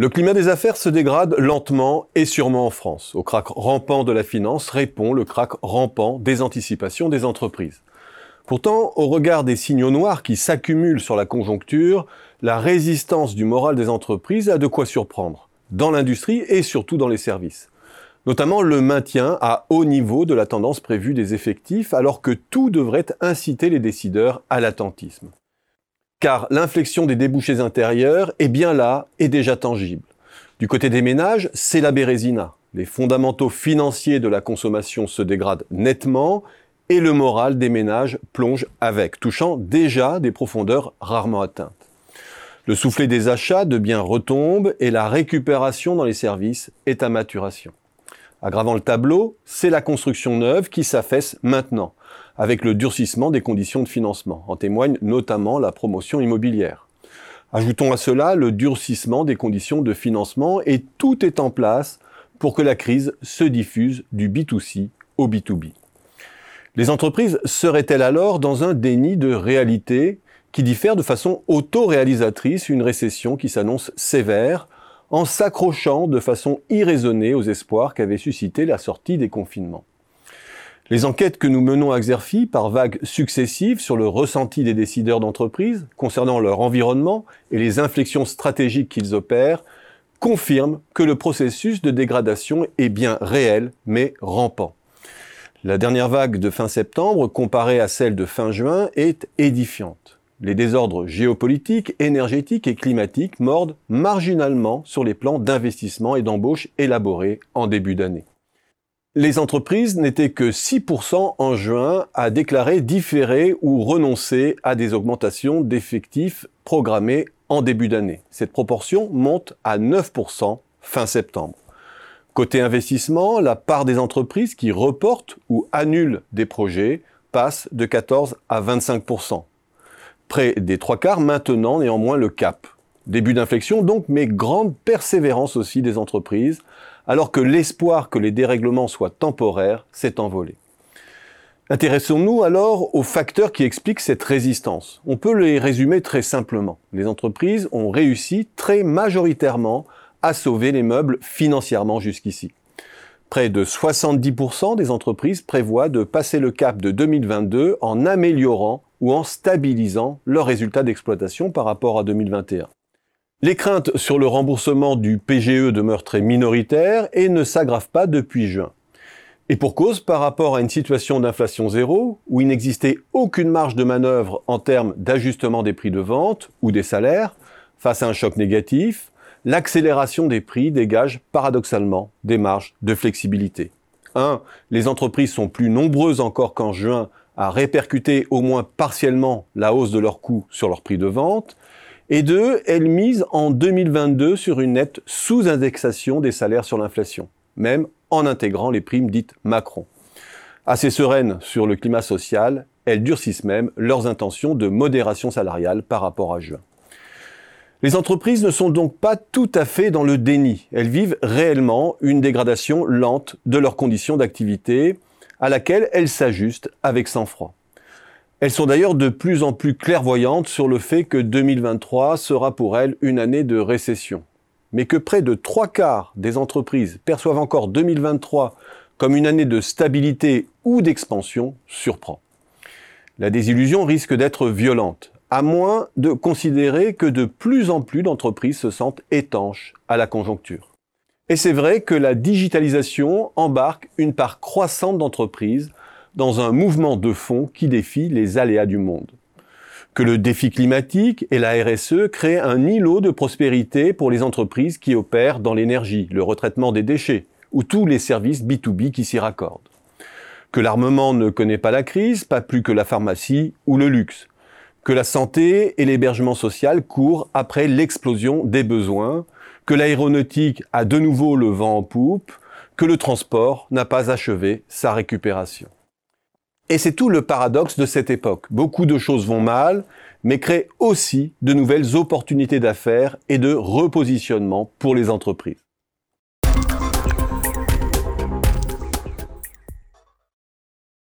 Le climat des affaires se dégrade lentement et sûrement en France. Au crack rampant de la finance répond le crack rampant des anticipations des entreprises. Pourtant, au regard des signaux noirs qui s'accumulent sur la conjoncture, la résistance du moral des entreprises a de quoi surprendre, dans l'industrie et surtout dans les services. Notamment le maintien à haut niveau de la tendance prévue des effectifs, alors que tout devrait inciter les décideurs à l'attentisme car l'inflexion des débouchés intérieurs est bien là et déjà tangible. Du côté des ménages, c'est la bérésina. Les fondamentaux financiers de la consommation se dégradent nettement et le moral des ménages plonge avec, touchant déjà des profondeurs rarement atteintes. Le soufflet des achats de biens retombe et la récupération dans les services est à maturation. Aggravant le tableau, c'est la construction neuve qui s'affaisse maintenant, avec le durcissement des conditions de financement. En témoigne notamment la promotion immobilière. Ajoutons à cela le durcissement des conditions de financement et tout est en place pour que la crise se diffuse du B2C au B2B. Les entreprises seraient-elles alors dans un déni de réalité qui diffère de façon autoréalisatrice une récession qui s'annonce sévère en s'accrochant de façon irraisonnée aux espoirs qu'avait suscité la sortie des confinements les enquêtes que nous menons à Xerfi par vagues successives sur le ressenti des décideurs d'entreprise concernant leur environnement et les inflexions stratégiques qu'ils opèrent confirment que le processus de dégradation est bien réel mais rampant. La dernière vague de fin septembre, comparée à celle de fin juin, est édifiante. Les désordres géopolitiques, énergétiques et climatiques mordent marginalement sur les plans d'investissement et d'embauche élaborés en début d'année. Les entreprises n'étaient que 6% en juin à déclarer différer ou renoncer à des augmentations d'effectifs programmées en début d'année. Cette proportion monte à 9% fin septembre. Côté investissement, la part des entreprises qui reportent ou annulent des projets passe de 14 à 25%. Près des trois quarts maintenant néanmoins le cap. Début d'inflexion donc, mais grande persévérance aussi des entreprises alors que l'espoir que les dérèglements soient temporaires s'est envolé. Intéressons-nous alors aux facteurs qui expliquent cette résistance. On peut les résumer très simplement. Les entreprises ont réussi très majoritairement à sauver les meubles financièrement jusqu'ici. Près de 70% des entreprises prévoient de passer le cap de 2022 en améliorant ou en stabilisant leurs résultats d'exploitation par rapport à 2021. Les craintes sur le remboursement du PGE demeurent très minoritaires et ne s'aggravent pas depuis juin. Et pour cause, par rapport à une situation d'inflation zéro, où il n'existait aucune marge de manœuvre en termes d'ajustement des prix de vente ou des salaires, face à un choc négatif, l'accélération des prix dégage paradoxalement des marges de flexibilité. 1. Les entreprises sont plus nombreuses encore qu'en juin à répercuter au moins partiellement la hausse de leurs coûts sur leurs prix de vente. Et deux, elle mise en 2022 sur une nette sous-indexation des salaires sur l'inflation, même en intégrant les primes dites Macron. Assez sereines sur le climat social, elles durcissent même leurs intentions de modération salariale par rapport à juin. Les entreprises ne sont donc pas tout à fait dans le déni. Elles vivent réellement une dégradation lente de leurs conditions d'activité à laquelle elles s'ajustent avec sang-froid. Elles sont d'ailleurs de plus en plus clairvoyantes sur le fait que 2023 sera pour elles une année de récession. Mais que près de trois quarts des entreprises perçoivent encore 2023 comme une année de stabilité ou d'expansion surprend. La désillusion risque d'être violente, à moins de considérer que de plus en plus d'entreprises se sentent étanches à la conjoncture. Et c'est vrai que la digitalisation embarque une part croissante d'entreprises dans un mouvement de fond qui défie les aléas du monde. Que le défi climatique et la RSE créent un îlot de prospérité pour les entreprises qui opèrent dans l'énergie, le retraitement des déchets ou tous les services B2B qui s'y raccordent. Que l'armement ne connaît pas la crise, pas plus que la pharmacie ou le luxe. Que la santé et l'hébergement social courent après l'explosion des besoins. Que l'aéronautique a de nouveau le vent en poupe. Que le transport n'a pas achevé sa récupération. Et c'est tout le paradoxe de cette époque. Beaucoup de choses vont mal, mais créent aussi de nouvelles opportunités d'affaires et de repositionnement pour les entreprises.